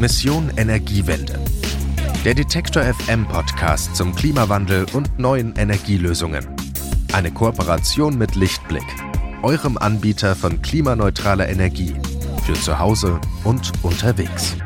Mission Energiewende. Der Detektor FM Podcast zum Klimawandel und neuen Energielösungen. Eine Kooperation mit Lichtblick, eurem Anbieter von klimaneutraler Energie für zu Hause und unterwegs.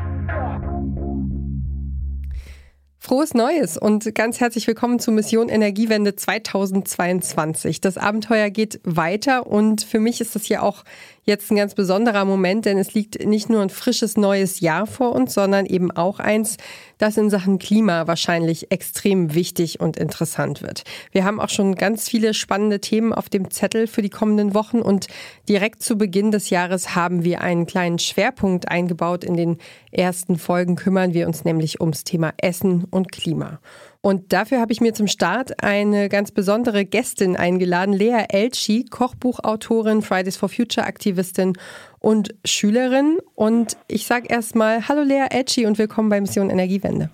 Frohes Neues und ganz herzlich willkommen zu Mission Energiewende 2022. Das Abenteuer geht weiter und für mich ist das hier auch jetzt ein ganz besonderer Moment, denn es liegt nicht nur ein frisches neues Jahr vor uns, sondern eben auch eins, das in Sachen Klima wahrscheinlich extrem wichtig und interessant wird. Wir haben auch schon ganz viele spannende Themen auf dem Zettel für die kommenden Wochen und direkt zu Beginn des Jahres haben wir einen kleinen Schwerpunkt eingebaut. In den ersten Folgen kümmern wir uns nämlich ums Thema Essen und Klima. Und dafür habe ich mir zum Start eine ganz besondere Gästin eingeladen, Lea Elchi, Kochbuchautorin, Fridays for Future Aktivistin und Schülerin. Und ich sage erstmal Hallo Lea Elchi und willkommen bei Mission Energiewende.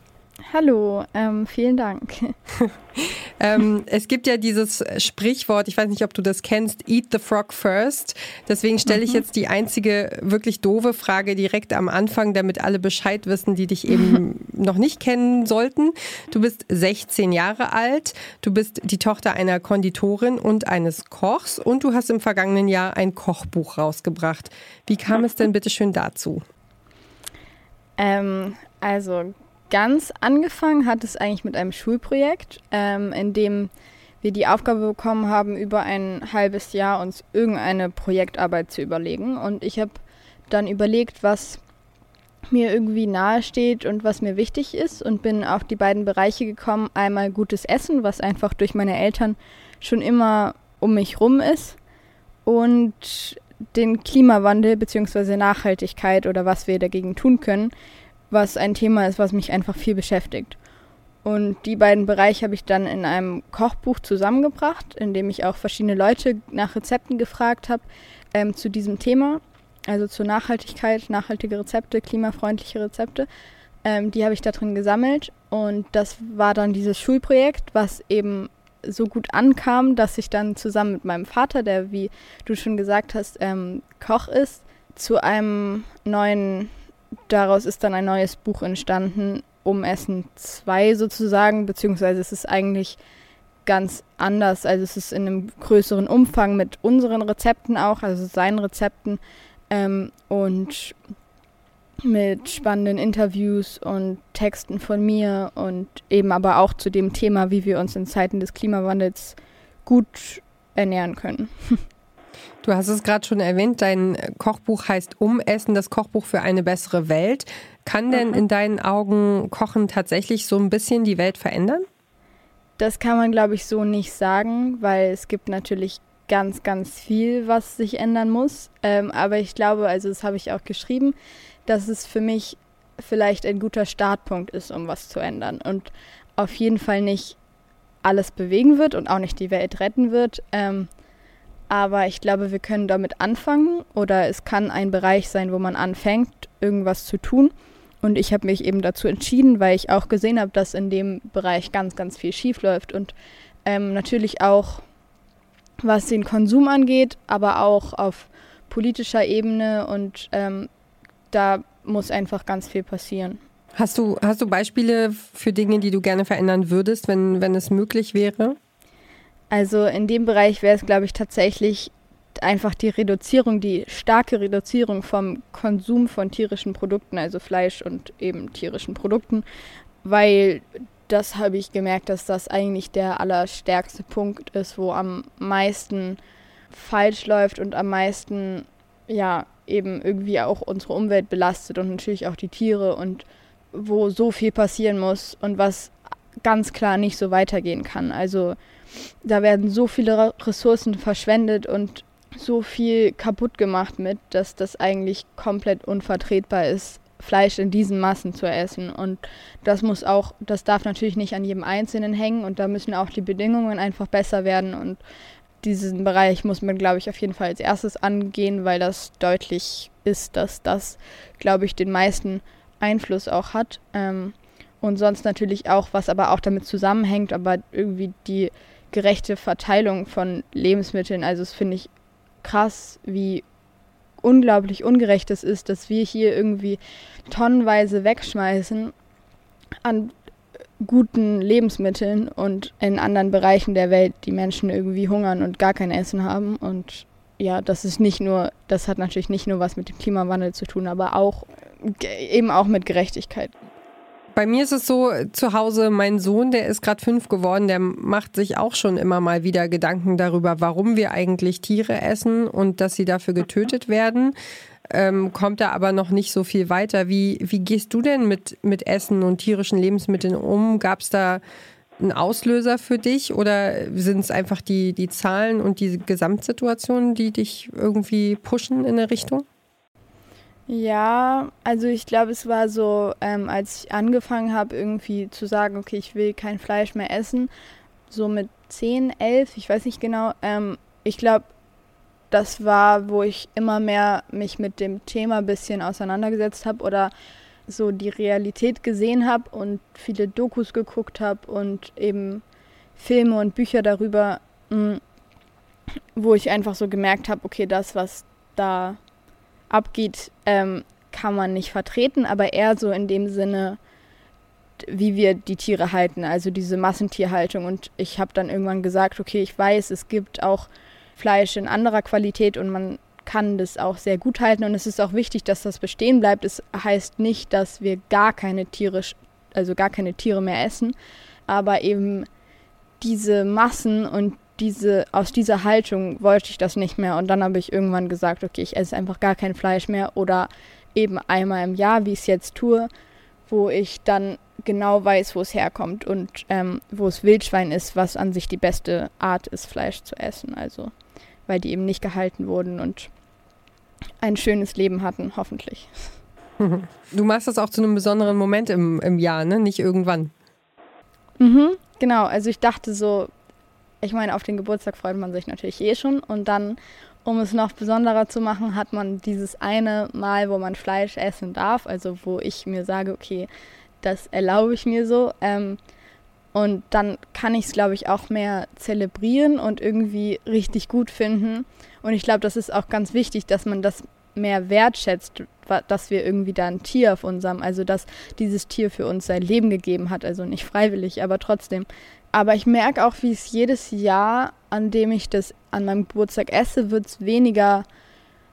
Hallo, ähm, vielen Dank. ähm, es gibt ja dieses Sprichwort, ich weiß nicht, ob du das kennst, Eat the Frog first. Deswegen stelle ich mhm. jetzt die einzige wirklich doofe Frage direkt am Anfang, damit alle Bescheid wissen, die dich eben noch nicht kennen sollten. Du bist 16 Jahre alt, du bist die Tochter einer Konditorin und eines Kochs und du hast im vergangenen Jahr ein Kochbuch rausgebracht. Wie kam es denn bitte schön dazu? Ähm, also ganz angefangen hat es eigentlich mit einem Schulprojekt, ähm, in dem wir die Aufgabe bekommen haben, über ein halbes Jahr uns irgendeine Projektarbeit zu überlegen. Und ich habe dann überlegt, was mir irgendwie nahe steht und was mir wichtig ist und bin auf die beiden Bereiche gekommen. Einmal gutes Essen, was einfach durch meine Eltern schon immer um mich rum ist und den Klimawandel bzw. Nachhaltigkeit oder was wir dagegen tun können, was ein Thema ist, was mich einfach viel beschäftigt. Und die beiden Bereiche habe ich dann in einem Kochbuch zusammengebracht, in dem ich auch verschiedene Leute nach Rezepten gefragt habe ähm, zu diesem Thema, also zur Nachhaltigkeit, nachhaltige Rezepte, klimafreundliche Rezepte. Ähm, die habe ich da drin gesammelt und das war dann dieses Schulprojekt, was eben so gut ankam, dass ich dann zusammen mit meinem Vater, der, wie du schon gesagt hast, ähm, Koch ist, zu einem neuen daraus ist dann ein neues Buch entstanden, um Essen 2 sozusagen, beziehungsweise es ist eigentlich ganz anders. Also es ist in einem größeren Umfang mit unseren Rezepten auch, also seinen Rezepten ähm, und mit spannenden Interviews und Texten von mir und eben aber auch zu dem Thema, wie wir uns in Zeiten des Klimawandels gut ernähren können. Du hast es gerade schon erwähnt, dein Kochbuch heißt Umessen, das Kochbuch für eine bessere Welt. Kann denn mhm. in deinen Augen Kochen tatsächlich so ein bisschen die Welt verändern? Das kann man, glaube ich, so nicht sagen, weil es gibt natürlich ganz, ganz viel, was sich ändern muss. Ähm, aber ich glaube, also das habe ich auch geschrieben, dass es für mich vielleicht ein guter Startpunkt ist, um was zu ändern. Und auf jeden Fall nicht alles bewegen wird und auch nicht die Welt retten wird. Ähm, aber ich glaube, wir können damit anfangen oder es kann ein Bereich sein, wo man anfängt, irgendwas zu tun. Und ich habe mich eben dazu entschieden, weil ich auch gesehen habe, dass in dem Bereich ganz, ganz viel schief läuft. Und ähm, natürlich auch, was den Konsum angeht, aber auch auf politischer Ebene. Und ähm, da muss einfach ganz viel passieren. Hast du, hast du Beispiele für Dinge, die du gerne verändern würdest, wenn, wenn es möglich wäre? Also in dem Bereich wäre es, glaube ich, tatsächlich einfach die Reduzierung, die starke Reduzierung vom Konsum von tierischen Produkten, also Fleisch und eben tierischen Produkten, weil das habe ich gemerkt, dass das eigentlich der allerstärkste Punkt ist, wo am meisten falsch läuft und am meisten ja eben irgendwie auch unsere Umwelt belastet und natürlich auch die Tiere und wo so viel passieren muss und was ganz klar nicht so weitergehen kann. Also da werden so viele Ressourcen verschwendet und so viel kaputt gemacht mit, dass das eigentlich komplett unvertretbar ist, Fleisch in diesen Massen zu essen. Und das muss auch, das darf natürlich nicht an jedem Einzelnen hängen und da müssen auch die Bedingungen einfach besser werden. Und diesen Bereich muss man, glaube ich, auf jeden Fall als erstes angehen, weil das deutlich ist, dass das, glaube ich, den meisten Einfluss auch hat. Ähm, und sonst natürlich auch, was aber auch damit zusammenhängt, aber irgendwie die gerechte Verteilung von Lebensmitteln. Also das finde ich krass, wie unglaublich ungerecht es ist, dass wir hier irgendwie tonnenweise wegschmeißen an guten Lebensmitteln und in anderen Bereichen der Welt die Menschen irgendwie hungern und gar kein Essen haben. Und ja, das ist nicht nur, das hat natürlich nicht nur was mit dem Klimawandel zu tun, aber auch eben auch mit Gerechtigkeit. Bei mir ist es so, zu Hause, mein Sohn, der ist gerade fünf geworden, der macht sich auch schon immer mal wieder Gedanken darüber, warum wir eigentlich Tiere essen und dass sie dafür getötet werden ähm, kommt da aber noch nicht so viel weiter. Wie, wie gehst du denn mit, mit Essen und tierischen Lebensmitteln um? Gab es da einen Auslöser für dich oder sind es einfach die, die Zahlen und die Gesamtsituation, die dich irgendwie pushen in der Richtung? Ja, also ich glaube, es war so, ähm, als ich angefangen habe, irgendwie zu sagen, okay, ich will kein Fleisch mehr essen, so mit 10, 11, ich weiß nicht genau. Ähm, ich glaube, das war, wo ich immer mehr mich mit dem Thema ein bisschen auseinandergesetzt habe oder so die Realität gesehen habe und viele Dokus geguckt habe und eben Filme und Bücher darüber, mm, wo ich einfach so gemerkt habe, okay, das, was da abgeht, ähm, kann man nicht vertreten, aber eher so in dem Sinne, wie wir die Tiere halten, also diese Massentierhaltung. Und ich habe dann irgendwann gesagt, okay, ich weiß, es gibt auch Fleisch in anderer Qualität und man kann das auch sehr gut halten und es ist auch wichtig, dass das bestehen bleibt. Es heißt nicht, dass wir gar keine Tiere, also gar keine Tiere mehr essen, aber eben diese Massen und diese, aus dieser Haltung wollte ich das nicht mehr und dann habe ich irgendwann gesagt, okay, ich esse einfach gar kein Fleisch mehr oder eben einmal im Jahr, wie ich es jetzt tue, wo ich dann genau weiß, wo es herkommt und ähm, wo es Wildschwein ist, was an sich die beste Art ist, Fleisch zu essen. Also weil die eben nicht gehalten wurden und ein schönes Leben hatten, hoffentlich. Du machst das auch zu einem besonderen Moment im, im Jahr, ne? Nicht irgendwann. Mhm, genau. Also ich dachte so, ich meine, auf den Geburtstag freut man sich natürlich eh schon. Und dann, um es noch besonderer zu machen, hat man dieses eine Mal, wo man Fleisch essen darf. Also wo ich mir sage, okay, das erlaube ich mir so. Ähm, und dann kann ich es, glaube ich, auch mehr zelebrieren und irgendwie richtig gut finden. Und ich glaube, das ist auch ganz wichtig, dass man das mehr wertschätzt, dass wir irgendwie da ein Tier auf unserem, also dass dieses Tier für uns sein Leben gegeben hat, also nicht freiwillig, aber trotzdem. Aber ich merke auch, wie es jedes Jahr, an dem ich das an meinem Geburtstag esse, wird es weniger,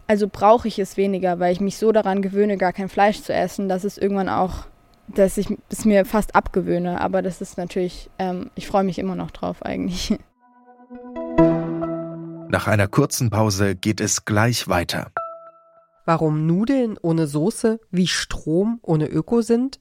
also brauche ich es weniger, weil ich mich so daran gewöhne, gar kein Fleisch zu essen, dass es irgendwann auch dass ich es mir fast abgewöhne. Aber das ist natürlich, ähm, ich freue mich immer noch drauf eigentlich. Nach einer kurzen Pause geht es gleich weiter. Warum Nudeln ohne Soße wie Strom ohne Öko sind?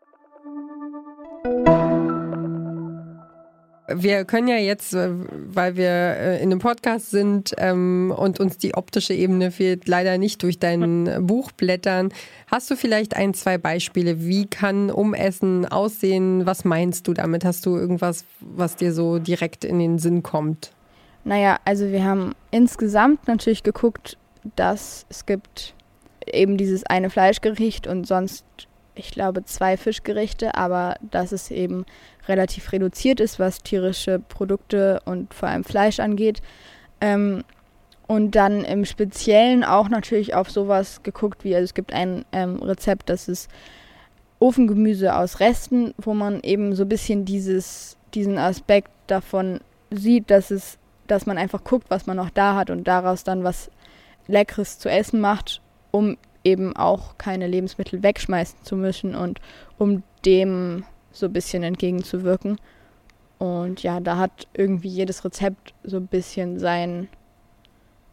Wir können ja jetzt, äh, weil wir äh, in einem Podcast sind ähm, und uns die optische Ebene fehlt, leider nicht durch dein Buch blättern. Hast du vielleicht ein, zwei Beispiele? Wie kann Umessen aussehen? Was meinst du damit? Hast du irgendwas, was dir so direkt in den Sinn kommt? Naja, also wir haben insgesamt natürlich geguckt, dass es gibt eben dieses eine Fleischgericht und sonst, ich glaube, zwei Fischgerichte, aber dass es eben relativ reduziert ist, was tierische Produkte und vor allem Fleisch angeht. Ähm, und dann im Speziellen auch natürlich auf sowas geguckt, wie also es gibt ein ähm, Rezept, das ist Ofengemüse aus Resten, wo man eben so ein bisschen dieses, diesen Aspekt davon sieht, dass es, dass man einfach guckt, was man noch da hat und daraus dann was Leckeres zu essen macht, um eben auch keine Lebensmittel wegschmeißen zu müssen und um dem so ein bisschen entgegenzuwirken. Und ja, da hat irgendwie jedes Rezept so ein bisschen sein,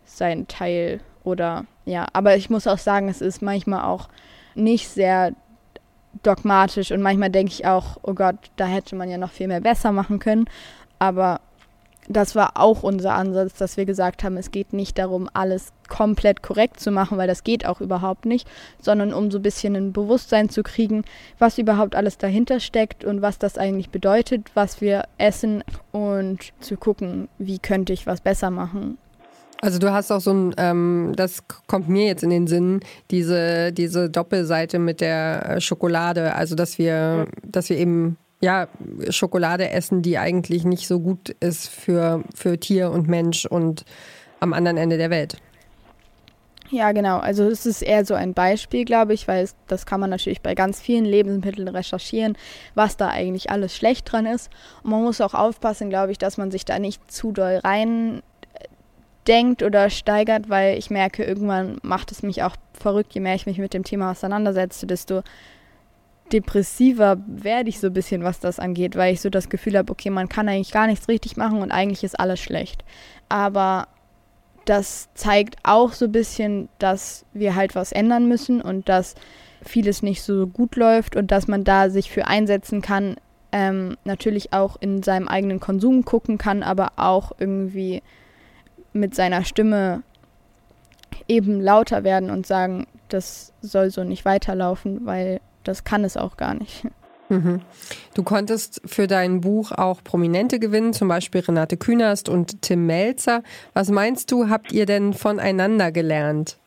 sein Teil oder ja, aber ich muss auch sagen, es ist manchmal auch nicht sehr dogmatisch und manchmal denke ich auch, oh Gott, da hätte man ja noch viel mehr besser machen können. Aber das war auch unser Ansatz, dass wir gesagt haben, es geht nicht darum, alles komplett korrekt zu machen, weil das geht auch überhaupt nicht, sondern um so ein bisschen ein Bewusstsein zu kriegen, was überhaupt alles dahinter steckt und was das eigentlich bedeutet, was wir essen und zu gucken, wie könnte ich was besser machen. Also du hast auch so ein, ähm, das kommt mir jetzt in den Sinn, diese, diese Doppelseite mit der äh, Schokolade, also dass wir, dass wir eben ja, Schokolade essen, die eigentlich nicht so gut ist für, für Tier und Mensch und am anderen Ende der Welt. Ja, genau. Also es ist eher so ein Beispiel, glaube ich, weil es, das kann man natürlich bei ganz vielen Lebensmitteln recherchieren, was da eigentlich alles schlecht dran ist. Und man muss auch aufpassen, glaube ich, dass man sich da nicht zu doll rein äh, denkt oder steigert, weil ich merke, irgendwann macht es mich auch verrückt, je mehr ich mich mit dem Thema auseinandersetze, desto depressiver werde ich so ein bisschen, was das angeht, weil ich so das Gefühl habe, okay, man kann eigentlich gar nichts richtig machen und eigentlich ist alles schlecht. Aber das zeigt auch so ein bisschen, dass wir halt was ändern müssen und dass vieles nicht so gut läuft und dass man da sich für einsetzen kann, ähm, natürlich auch in seinem eigenen Konsum gucken kann, aber auch irgendwie mit seiner Stimme eben lauter werden und sagen, das soll so nicht weiterlaufen, weil das kann es auch gar nicht. Mhm. Du konntest für dein Buch auch Prominente gewinnen, zum Beispiel Renate Künast und Tim Melzer. Was meinst du, habt ihr denn voneinander gelernt?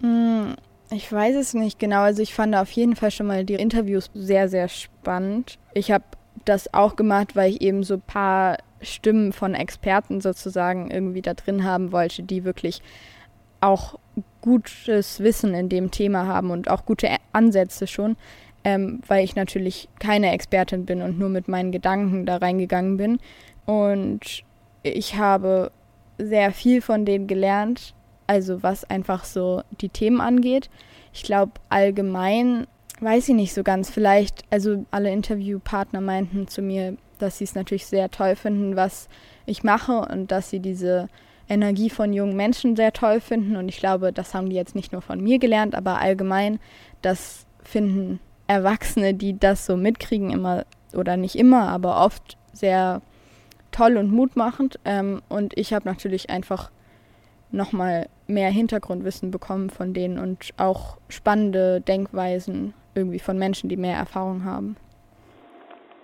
Hm, ich weiß es nicht genau. Also ich fand auf jeden Fall schon mal die Interviews sehr, sehr spannend. Ich habe das auch gemacht, weil ich eben so ein paar Stimmen von Experten sozusagen irgendwie da drin haben wollte, die wirklich auch gutes Wissen in dem Thema haben und auch gute Ansätze schon, ähm, weil ich natürlich keine Expertin bin und nur mit meinen Gedanken da reingegangen bin. Und ich habe sehr viel von denen gelernt, also was einfach so die Themen angeht. Ich glaube, allgemein weiß ich nicht so ganz. Vielleicht, also alle Interviewpartner meinten zu mir, dass sie es natürlich sehr toll finden, was ich mache und dass sie diese Energie von jungen Menschen sehr toll finden. Und ich glaube, das haben die jetzt nicht nur von mir gelernt, aber allgemein, das finden Erwachsene, die das so mitkriegen, immer oder nicht immer, aber oft sehr toll und mutmachend. Ähm, und ich habe natürlich einfach nochmal mehr Hintergrundwissen bekommen von denen und auch spannende Denkweisen irgendwie von Menschen, die mehr Erfahrung haben.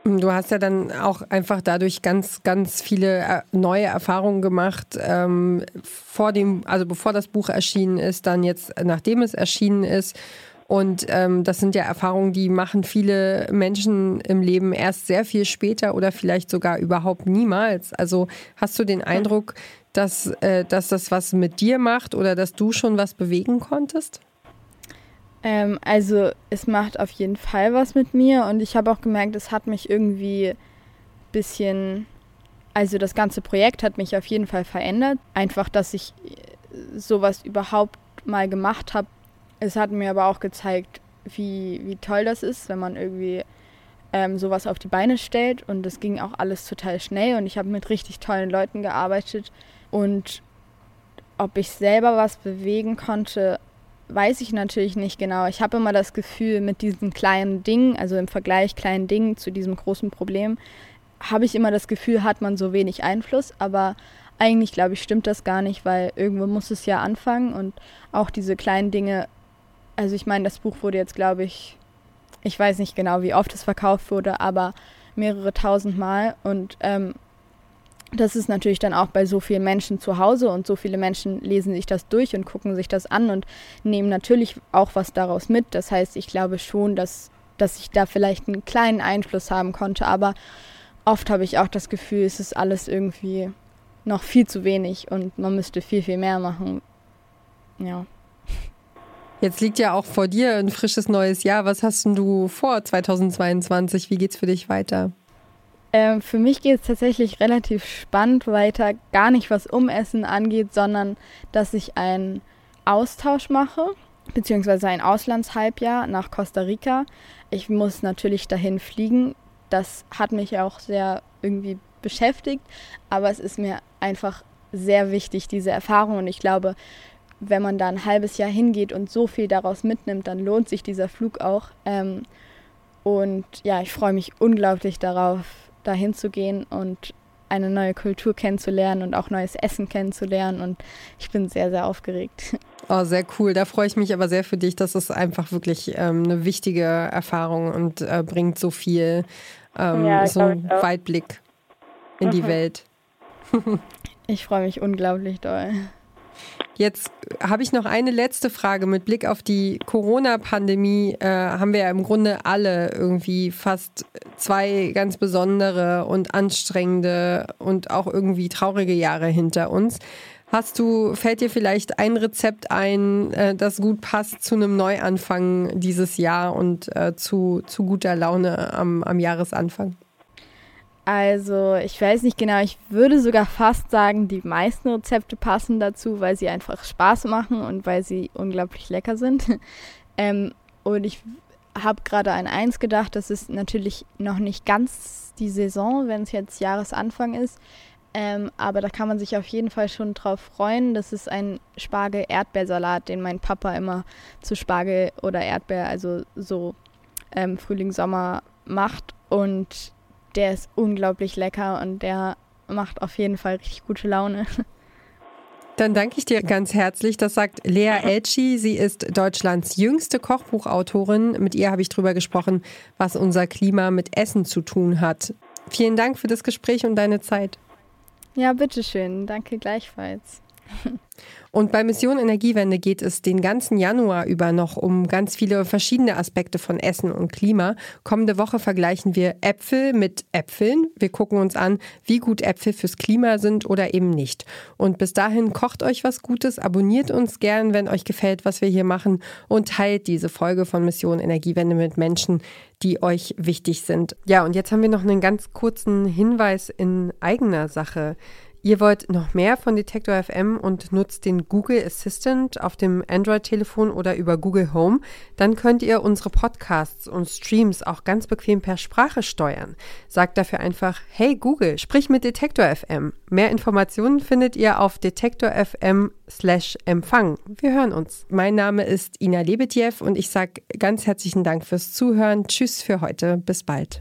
Du hast ja dann auch einfach dadurch ganz, ganz viele äh, neue Erfahrungen gemacht, ähm, vor dem, also bevor das Buch erschienen ist, dann jetzt, nachdem es erschienen ist. Und ähm, das sind ja Erfahrungen, die machen viele Menschen im Leben erst sehr viel später oder vielleicht sogar überhaupt niemals. Also hast du den Eindruck, dass, äh, dass das was mit dir macht oder dass du schon was bewegen konntest? Ähm, also es macht auf jeden Fall was mit mir und ich habe auch gemerkt, es hat mich irgendwie ein bisschen, also das ganze Projekt hat mich auf jeden Fall verändert. Einfach, dass ich äh, sowas überhaupt mal gemacht habe. Es hat mir aber auch gezeigt, wie, wie toll das ist, wenn man irgendwie ähm, sowas auf die Beine stellt und das ging auch alles total schnell und ich habe mit richtig tollen Leuten gearbeitet und ob ich selber was bewegen konnte, weiß ich natürlich nicht genau. Ich habe immer das Gefühl, mit diesen kleinen Dingen, also im Vergleich kleinen Dingen zu diesem großen Problem, habe ich immer das Gefühl, hat man so wenig Einfluss. Aber eigentlich, glaube ich, stimmt das gar nicht, weil irgendwo muss es ja anfangen und auch diese kleinen Dinge. Also ich meine, das Buch wurde jetzt, glaube ich, ich weiß nicht genau, wie oft es verkauft wurde, aber mehrere tausend Mal. Und ähm, das ist natürlich dann auch bei so vielen Menschen zu Hause und so viele Menschen lesen sich das durch und gucken sich das an und nehmen natürlich auch was daraus mit. Das heißt, ich glaube schon, dass, dass ich da vielleicht einen kleinen Einfluss haben konnte, aber oft habe ich auch das Gefühl, es ist alles irgendwie noch viel zu wenig und man müsste viel, viel mehr machen. Ja. Jetzt liegt ja auch vor dir ein frisches neues Jahr. Was hast du vor 2022? Wie geht's für dich weiter? Ähm, für mich geht es tatsächlich relativ spannend weiter, gar nicht was Umessen angeht, sondern dass ich einen Austausch mache, beziehungsweise ein Auslandshalbjahr nach Costa Rica. Ich muss natürlich dahin fliegen. Das hat mich auch sehr irgendwie beschäftigt, aber es ist mir einfach sehr wichtig, diese Erfahrung. Und ich glaube, wenn man da ein halbes Jahr hingeht und so viel daraus mitnimmt, dann lohnt sich dieser Flug auch. Ähm, und ja, ich freue mich unglaublich darauf, dahin zu gehen und eine neue Kultur kennenzulernen und auch neues Essen kennenzulernen. Und ich bin sehr, sehr aufgeregt. Oh, sehr cool. Da freue ich mich aber sehr für dich. Das ist einfach wirklich ähm, eine wichtige Erfahrung und äh, bringt so viel, ähm, ja, so einen Weitblick in die mhm. Welt. ich freue mich unglaublich doll. Jetzt habe ich noch eine letzte Frage. Mit Blick auf die Corona-Pandemie äh, haben wir ja im Grunde alle irgendwie fast zwei ganz besondere und anstrengende und auch irgendwie traurige Jahre hinter uns. Hast du, fällt dir vielleicht ein Rezept ein, äh, das gut passt zu einem Neuanfang dieses Jahr und äh, zu, zu guter Laune am, am Jahresanfang? Also, ich weiß nicht genau, ich würde sogar fast sagen, die meisten Rezepte passen dazu, weil sie einfach Spaß machen und weil sie unglaublich lecker sind. ähm, und ich habe gerade an eins gedacht, das ist natürlich noch nicht ganz die Saison, wenn es jetzt Jahresanfang ist. Ähm, aber da kann man sich auf jeden Fall schon drauf freuen. Das ist ein Spargel-Erdbeersalat, den mein Papa immer zu Spargel oder Erdbeer, also so ähm, Frühling, Sommer macht. Und der ist unglaublich lecker und der macht auf jeden Fall richtig gute Laune. Dann danke ich dir ganz herzlich. Das sagt Lea Elchi. Sie ist Deutschlands jüngste Kochbuchautorin. Mit ihr habe ich darüber gesprochen, was unser Klima mit Essen zu tun hat. Vielen Dank für das Gespräch und deine Zeit. Ja, bitteschön. Danke gleichfalls. Und bei Mission Energiewende geht es den ganzen Januar über noch um ganz viele verschiedene Aspekte von Essen und Klima. Kommende Woche vergleichen wir Äpfel mit Äpfeln. Wir gucken uns an, wie gut Äpfel fürs Klima sind oder eben nicht. Und bis dahin kocht euch was Gutes, abonniert uns gern, wenn euch gefällt, was wir hier machen und teilt diese Folge von Mission Energiewende mit Menschen, die euch wichtig sind. Ja, und jetzt haben wir noch einen ganz kurzen Hinweis in eigener Sache. Ihr wollt noch mehr von Detektor FM und nutzt den Google Assistant auf dem Android-Telefon oder über Google Home, dann könnt ihr unsere Podcasts und Streams auch ganz bequem per Sprache steuern. Sagt dafür einfach, hey Google, sprich mit Detektor FM. Mehr Informationen findet ihr auf detektor FM slash Empfang. Wir hören uns. Mein Name ist Ina Lebetjew und ich sage ganz herzlichen Dank fürs Zuhören. Tschüss für heute. Bis bald.